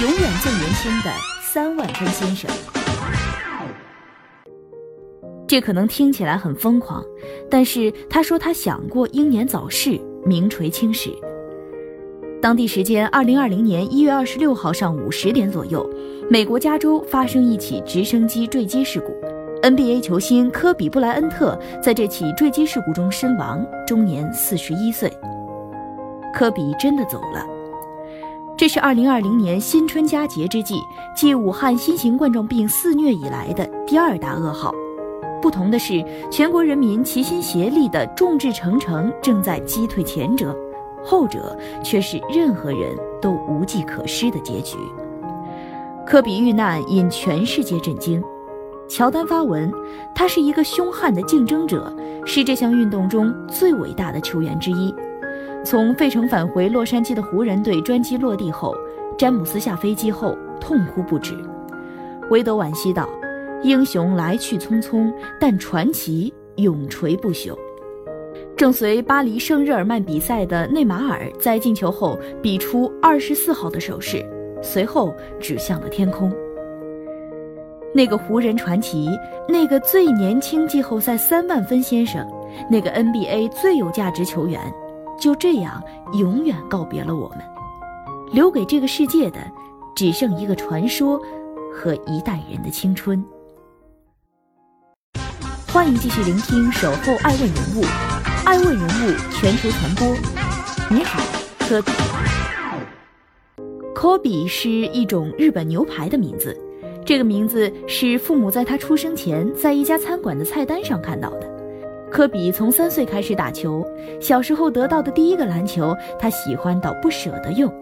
永远最年轻的三万分先生。这可能听起来很疯狂，但是他说他想过英年早逝，名垂青史。当地时间二零二零年一月二十六号上午十点左右，美国加州发生一起直升机坠机事故，NBA 球星科比布莱恩特在这起坠机事故中身亡，终年四十一岁。科比真的走了，这是二零二零年新春佳节之际，继武汉新型冠状病肆虐以来的第二大噩耗。不同的是，全国人民齐心协力的众志成城，正在击退前者，后者却是任何人都无计可施的结局。科比遇难引全世界震惊。乔丹发文，他是一个凶悍的竞争者，是这项运动中最伟大的球员之一。从费城返回洛杉矶的湖人队专机落地后，詹姆斯下飞机后痛哭不止。韦德惋惜道。英雄来去匆匆，但传奇永垂不朽。正随巴黎圣日耳曼比赛的内马尔在进球后比出二十四号的手势，随后指向了天空。那个湖人传奇，那个最年轻季后赛三万分先生，那个 NBA 最有价值球员，就这样永远告别了我们，留给这个世界的，只剩一个传说和一代人的青春。欢迎继续聆听《守候爱问人物》，爱问人物全球传播。你好，科比。科比是一种日本牛排的名字，这个名字是父母在他出生前在一家餐馆的菜单上看到。科比从三岁开始打球，小时候得到的第一个篮球，他喜欢到不舍得用。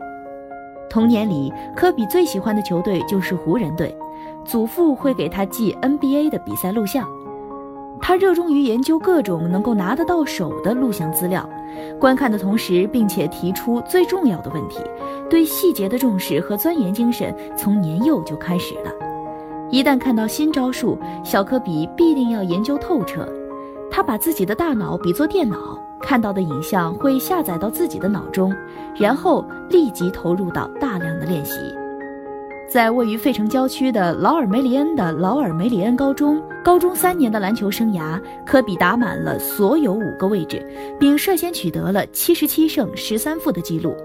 童年里，科比最喜欢的球队就是湖人队，祖父会给他寄 NBA 的比赛录像。他热衷于研究各种能够拿得到手的录像资料，观看的同时，并且提出最重要的问题。对细节的重视和钻研精神从年幼就开始了。一旦看到新招数，小科比必定要研究透彻。他把自己的大脑比作电脑，看到的影像会下载到自己的脑中，然后立即投入到大量的练习。在位于费城郊区的劳尔梅里恩的劳尔梅里恩高中，高中三年的篮球生涯，科比打满了所有五个位置，并率先取得了七十七胜十三负的记录。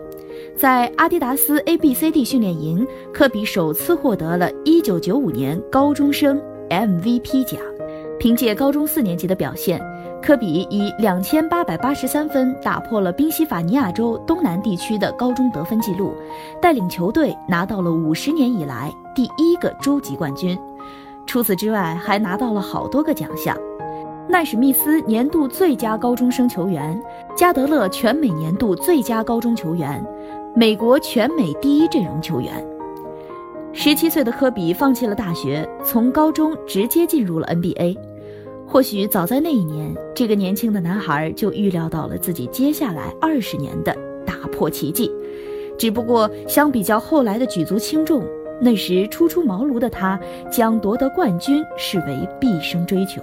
在阿迪达斯 A B C D 训练营，科比首次获得了一九九五年高中生 MVP 奖。凭借高中四年级的表现。科比以两千八百八十三分打破了宾夕法尼亚州东南地区的高中得分纪录，带领球队拿到了五十年以来第一个州级冠军。除此之外，还拿到了好多个奖项：奈史密斯年度最佳高中生球员、加德勒全美年度最佳高中球员、美国全美第一阵容球员。十七岁的科比放弃了大学，从高中直接进入了 NBA。或许早在那一年，这个年轻的男孩就预料到了自己接下来二十年的打破奇迹。只不过，相比较后来的举足轻重，那时初出茅庐的他将夺得冠军视为毕生追求。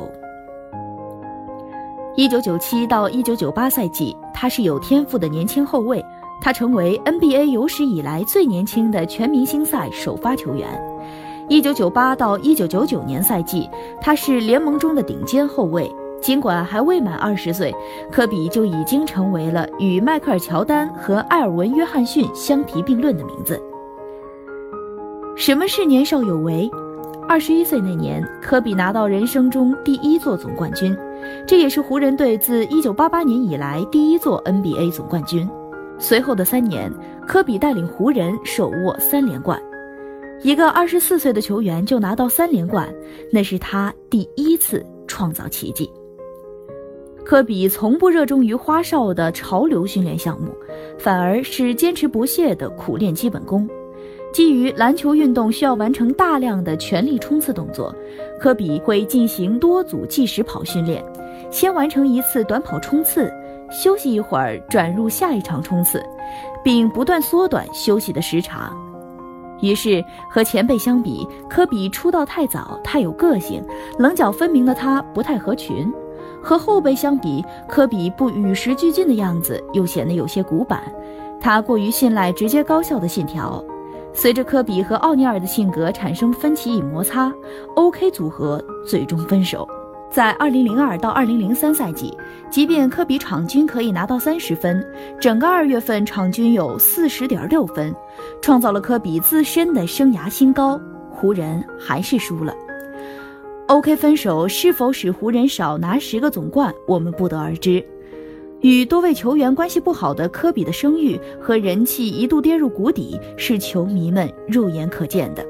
一九九七到一九九八赛季，他是有天赋的年轻后卫，他成为 NBA 有史以来最年轻的全明星赛首发球员。一九九八到一九九九年赛季，他是联盟中的顶尖后卫。尽管还未满二十岁，科比就已经成为了与迈克尔·乔丹和埃尔文·约翰逊相提并论的名字。什么是年少有为？二十一岁那年，科比拿到人生中第一座总冠军，这也是湖人队自一九八八年以来第一座 NBA 总冠军。随后的三年，科比带领湖人手握三连冠。一个二十四岁的球员就拿到三连冠，那是他第一次创造奇迹。科比从不热衷于花哨的潮流训练项目，反而是坚持不懈地苦练基本功。基于篮球运动需要完成大量的全力冲刺动作，科比会进行多组计时跑训练，先完成一次短跑冲刺，休息一会儿，转入下一场冲刺，并不断缩短休息的时长。于是和前辈相比，科比出道太早，太有个性，棱角分明的他不太合群；和后辈相比，科比不与时俱进的样子又显得有些古板，他过于信赖直接高效的信条。随着科比和奥尼尔的性格产生分歧与摩擦，OK 组合最终分手。在2002到2003赛季，即便科比场均可以拿到三十分，整个二月份场均有四十点六分，创造了科比自身的生涯新高，湖人还是输了。OK 分手是否使湖人少拿十个总冠，我们不得而知。与多位球员关系不好的科比的声誉和人气一度跌入谷底，是球迷们肉眼可见的。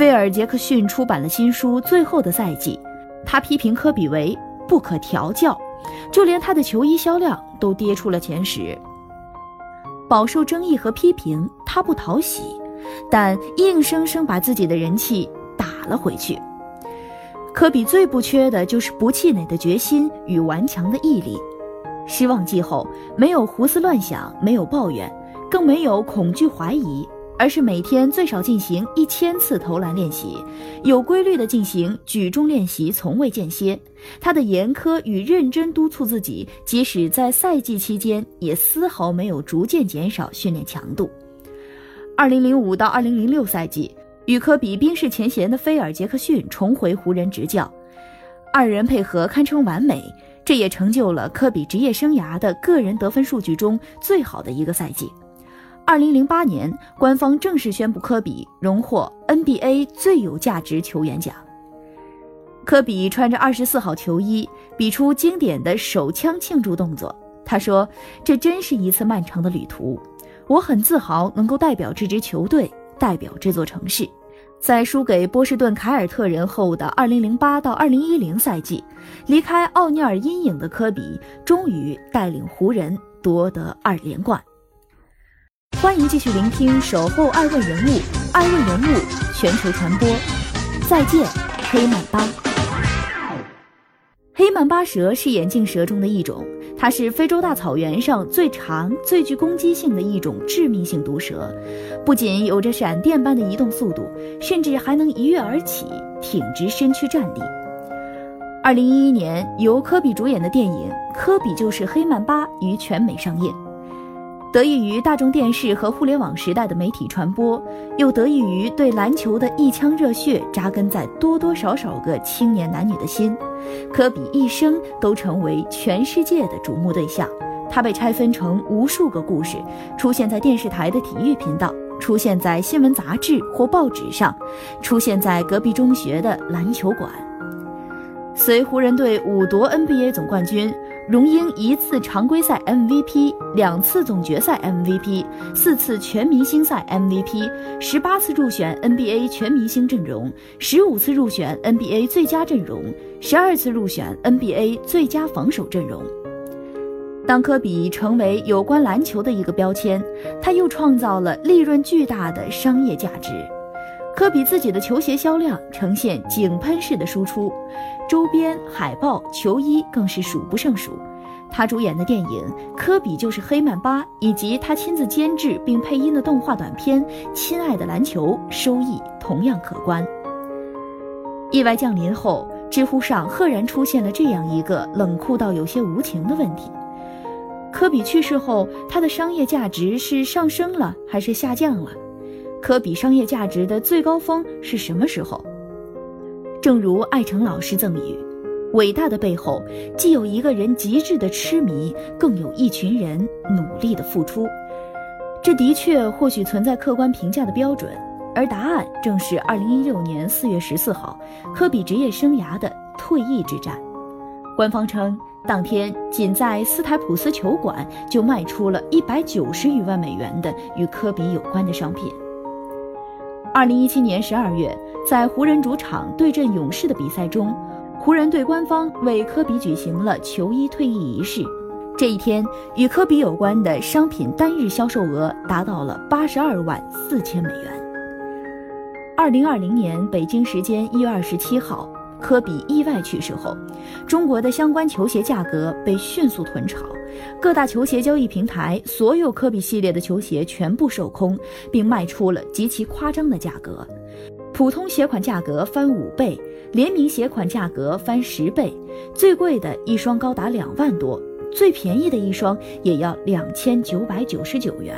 菲尔·杰克逊出版了新书《最后的赛季》，他批评科比为不可调教，就连他的球衣销量都跌出了前十。饱受争议和批评，他不讨喜，但硬生生把自己的人气打了回去。科比最不缺的就是不气馁的决心与顽强的毅力。失望季后，没有胡思乱想，没有抱怨，更没有恐惧怀疑，而是每天最少进行一千次投篮练习，有规律的进行举重练习，从未间歇。他的严苛与认真督促自己，即使在赛季期间，也丝毫没有逐渐减少训练强度。二零零五到二零零六赛季。与科比冰释前嫌的菲尔·杰克逊重回湖人执教，二人配合堪称完美，这也成就了科比职业生涯的个人得分数据中最好的一个赛季。二零零八年，官方正式宣布科比荣获 NBA 最有价值球员奖。科比穿着二十四号球衣，比出经典的手枪庆祝动作。他说：“这真是一次漫长的旅途，我很自豪能够代表这支球队，代表这座城市。”在输给波士顿凯尔特人后的2008到2010赛季，离开奥尼尔阴影的科比终于带领湖人夺得二连冠。欢迎继续聆听《守候爱问人物》，爱问人物全球传播。再见，黑曼巴。黑曼巴蛇是眼镜蛇中的一种。它是非洲大草原上最长、最具攻击性的一种致命性毒蛇，不仅有着闪电般的移动速度，甚至还能一跃而起，挺直身躯站立。二零一一年，由科比主演的电影《科比就是黑曼巴》于全美上映。得益于大众电视和互联网时代的媒体传播，又得益于对篮球的一腔热血扎根在多多少少个青年男女的心，科比一生都成为全世界的瞩目对象。他被拆分成无数个故事，出现在电视台的体育频道，出现在新闻杂志或报纸上，出现在隔壁中学的篮球馆。随湖人队五夺 NBA 总冠军。荣膺一次常规赛 MVP，两次总决赛 MVP，四次全明星赛 MVP，十八次入选 NBA 全明星阵容，十五次入选 NBA 最佳阵容，十二次入选 NBA 最佳防守阵容。当科比成为有关篮球的一个标签，他又创造了利润巨大的商业价值。科比自己的球鞋销量呈现井喷式的输出，周边、海报、球衣更是数不胜数。他主演的电影《科比就是黑曼巴》，以及他亲自监制并配音的动画短片《亲爱的篮球》，收益同样可观。意外降临后，知乎上赫然出现了这样一个冷酷到有些无情的问题：科比去世后，他的商业价值是上升了还是下降了？科比商业价值的最高峰是什么时候？正如艾诚老师赠语：“伟大的背后，既有一个人极致的痴迷，更有一群人努力的付出。”这的确或许存在客观评价的标准，而答案正是2016年4月14号，科比职业生涯的退役之战。官方称，当天仅在斯台普斯球馆就卖出了一百九十余万美元的与科比有关的商品。二零一七年十二月，在湖人主场对阵勇士的比赛中，湖人队官方为科比举行了球衣退役仪式。这一天，与科比有关的商品单日销售额达到了八十二万四千美元。二零二零年北京时间一月二十七号，科比意外去世后，中国的相关球鞋价格被迅速囤炒，各大球鞋交易平台所有科比系列的球鞋全部售空，并卖出了极其夸张的价格，普通鞋款价格翻五倍，联名鞋款价格翻十倍，最贵的一双高达两万多。最便宜的一双也要两千九百九十九元。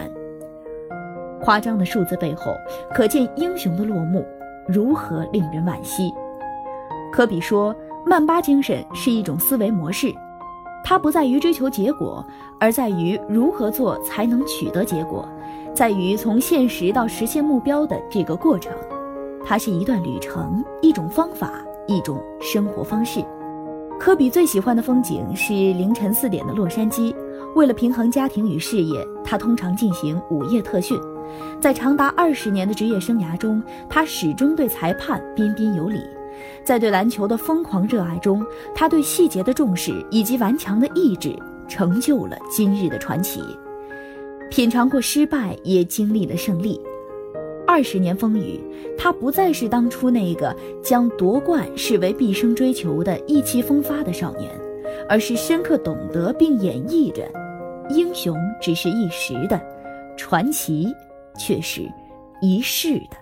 夸张的数字背后，可见英雄的落幕如何令人惋惜。科比说：“曼巴精神是一种思维模式，它不在于追求结果，而在于如何做才能取得结果，在于从现实到实现目标的这个过程。它是一段旅程，一种方法，一种生活方式。”科比最喜欢的风景是凌晨四点的洛杉矶。为了平衡家庭与事业，他通常进行午夜特训。在长达二十年的职业生涯中，他始终对裁判彬彬有礼。在对篮球的疯狂热爱中，他对细节的重视以及顽强的意志，成就了今日的传奇。品尝过失败，也经历了胜利。二十年风雨，他不再是当初那个将夺冠视为毕生追求的意气风发的少年，而是深刻懂得并演绎着：英雄只是一时的，传奇却是一世的。